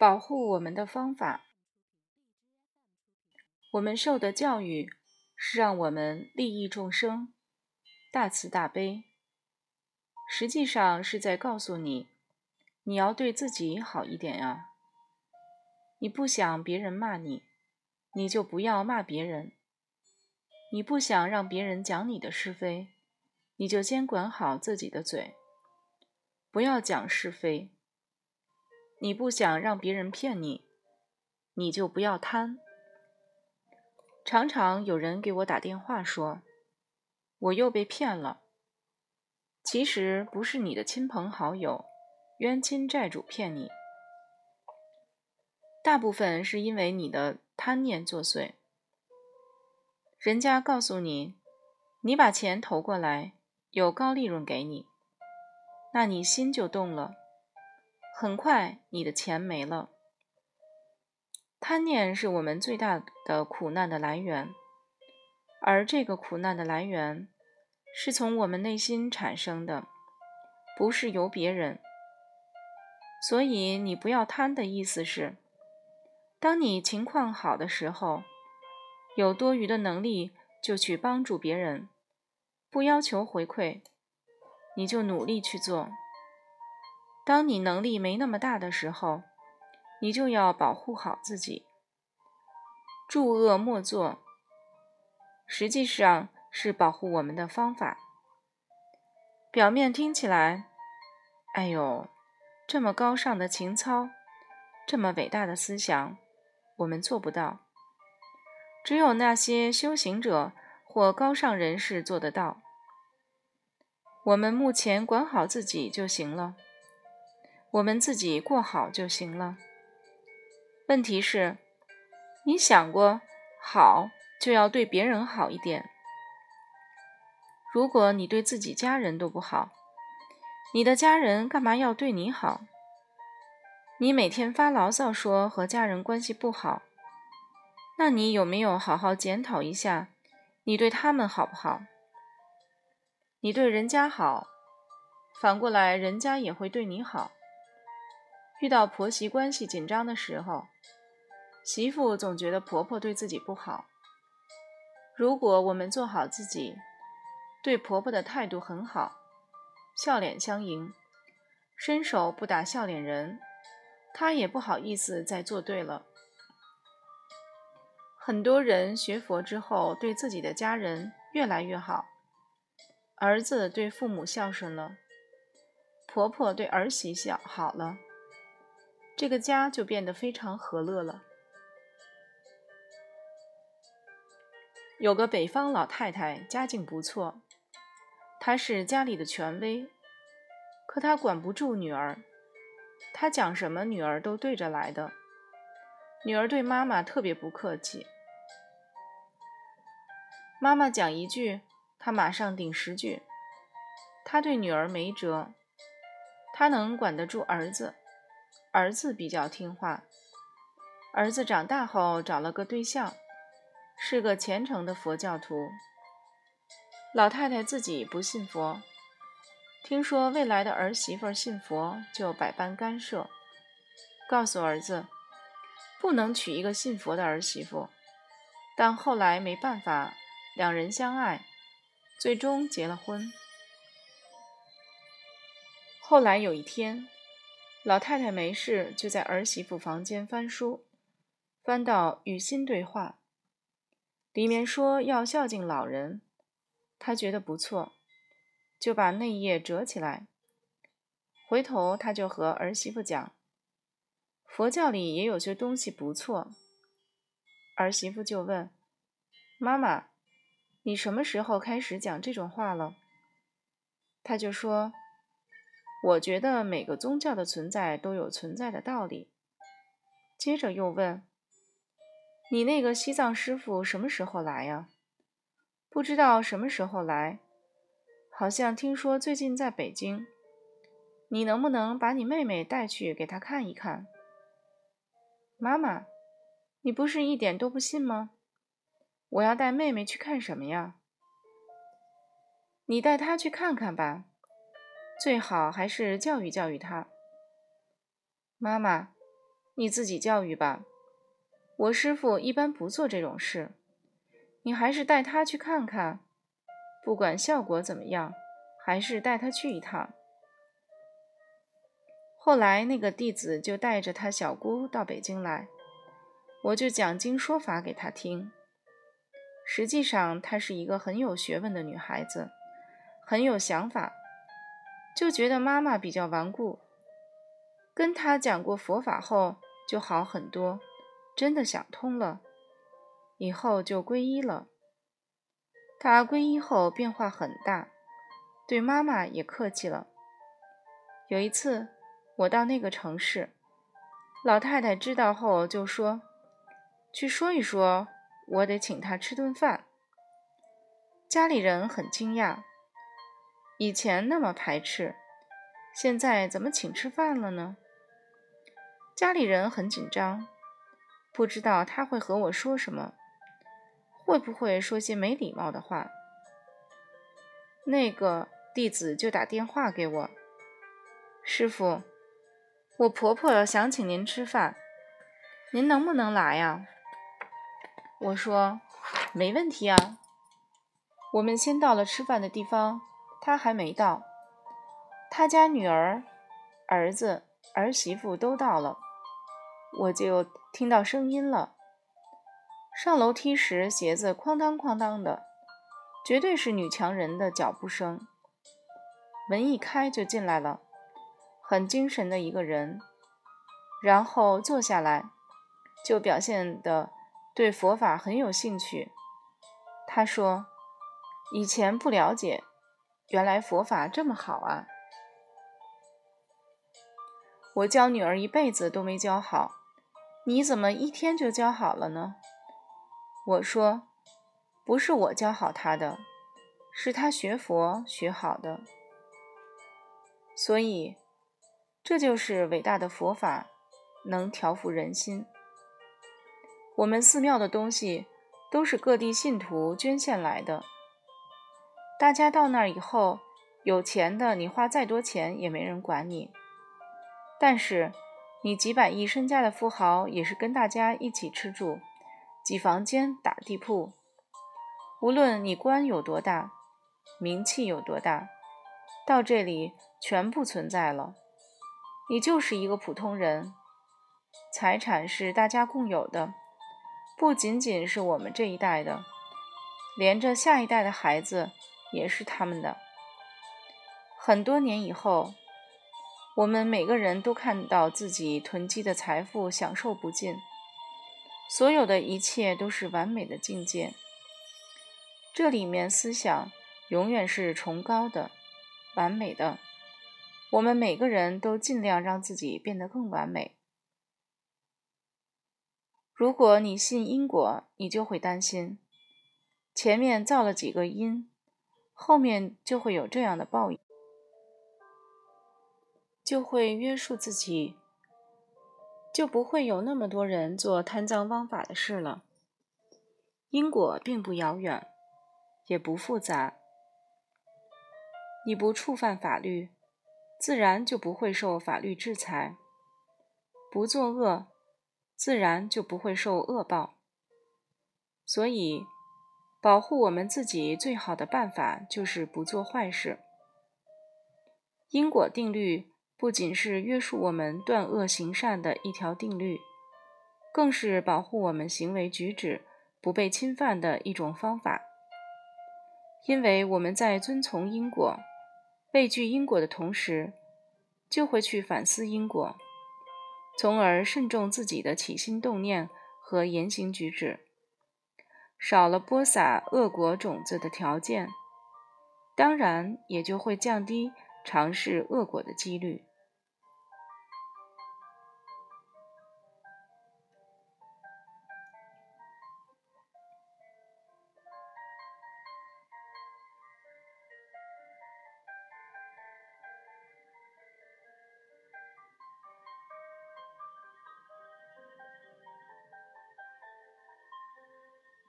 保护我们的方法。我们受的教育是让我们利益众生，大慈大悲，实际上是在告诉你，你要对自己好一点呀。你不想别人骂你，你就不要骂别人；你不想让别人讲你的是非，你就先管好自己的嘴，不要讲是非。你不想让别人骗你，你就不要贪。常常有人给我打电话说，我又被骗了。其实不是你的亲朋好友、冤亲债主骗你，大部分是因为你的贪念作祟。人家告诉你，你把钱投过来，有高利润给你，那你心就动了。很快，你的钱没了。贪念是我们最大的苦难的来源，而这个苦难的来源是从我们内心产生的，不是由别人。所以，你不要贪的意思是，当你情况好的时候，有多余的能力就去帮助别人，不要求回馈，你就努力去做。当你能力没那么大的时候，你就要保护好自己。助恶莫作，实际上是保护我们的方法。表面听起来，哎呦，这么高尚的情操，这么伟大的思想，我们做不到。只有那些修行者或高尚人士做得到。我们目前管好自己就行了。我们自己过好就行了。问题是，你想过好就要对别人好一点。如果你对自己家人都不好，你的家人干嘛要对你好？你每天发牢骚说和家人关系不好，那你有没有好好检讨一下，你对他们好不好？你对人家好，反过来人家也会对你好。遇到婆媳关系紧张的时候，媳妇总觉得婆婆对自己不好。如果我们做好自己，对婆婆的态度很好，笑脸相迎，伸手不打笑脸人，她也不好意思再做对了。很多人学佛之后，对自己的家人越来越好，儿子对父母孝顺了，婆婆对儿媳孝好了。这个家就变得非常和乐了。有个北方老太太，家境不错，她是家里的权威，可她管不住女儿，她讲什么女儿都对着来的。女儿对妈妈特别不客气，妈妈讲一句，她马上顶十句。她对女儿没辙，她能管得住儿子。儿子比较听话，儿子长大后找了个对象，是个虔诚的佛教徒。老太太自己不信佛，听说未来的儿媳妇信佛，就百般干涉，告诉儿子不能娶一个信佛的儿媳妇。但后来没办法，两人相爱，最终结了婚。后来有一天。老太太没事，就在儿媳妇房间翻书，翻到与心对话，里面说要孝敬老人，她觉得不错，就把那页折起来。回头她就和儿媳妇讲，佛教里也有些东西不错。儿媳妇就问妈妈：“你什么时候开始讲这种话了？”她就说。我觉得每个宗教的存在都有存在的道理。接着又问：“你那个西藏师傅什么时候来呀？”不知道什么时候来，好像听说最近在北京。你能不能把你妹妹带去给他看一看？妈妈，你不是一点都不信吗？我要带妹妹去看什么呀？你带她去看看吧。最好还是教育教育他。妈妈，你自己教育吧。我师傅一般不做这种事，你还是带他去看看，不管效果怎么样，还是带他去一趟。”后来，那个弟子就带着他小姑到北京来，我就讲经说法给他听。实际上，她是一个很有学问的女孩子，很有想法，就觉得妈妈比较顽固。跟她讲过佛法后，就好很多，真的想通了，以后就皈依了。他皈依后变化很大，对妈妈也客气了。有一次，我到那个城市，老太太知道后就说：“去说一说。”我得请他吃顿饭。家里人很惊讶，以前那么排斥，现在怎么请吃饭了呢？家里人很紧张，不知道他会和我说什么，会不会说些没礼貌的话。那个弟子就打电话给我：“师傅，我婆婆想请您吃饭，您能不能来呀？”我说没问题啊。我们先到了吃饭的地方，他还没到。他家女儿、儿子、儿媳妇都到了，我就听到声音了。上楼梯时，鞋子哐当哐当的，绝对是女强人的脚步声。门一开就进来了，很精神的一个人，然后坐下来，就表现的。对佛法很有兴趣，他说：“以前不了解，原来佛法这么好啊！我教女儿一辈子都没教好，你怎么一天就教好了呢？”我说：“不是我教好她的，是她学佛学好的。所以，这就是伟大的佛法，能调伏人心。”我们寺庙的东西都是各地信徒捐献来的。大家到那儿以后，有钱的你花再多钱也没人管你；但是你几百亿身家的富豪也是跟大家一起吃住，挤房间打地铺。无论你官有多大，名气有多大，到这里全部存在了。你就是一个普通人，财产是大家共有的。不仅仅是我们这一代的，连着下一代的孩子也是他们的。很多年以后，我们每个人都看到自己囤积的财富享受不尽，所有的一切都是完美的境界。这里面思想永远是崇高的、完美的。我们每个人都尽量让自己变得更完美。如果你信因果，你就会担心，前面造了几个因，后面就会有这样的报应，就会约束自己，就不会有那么多人做贪赃枉法的事了。因果并不遥远，也不复杂，你不触犯法律，自然就不会受法律制裁，不作恶。自然就不会受恶报。所以，保护我们自己最好的办法就是不做坏事。因果定律不仅是约束我们断恶行善的一条定律，更是保护我们行为举止不被侵犯的一种方法。因为我们在遵从因果、畏惧因果的同时，就会去反思因果。从而慎重自己的起心动念和言行举止，少了播撒恶果种子的条件，当然也就会降低尝试恶果的几率。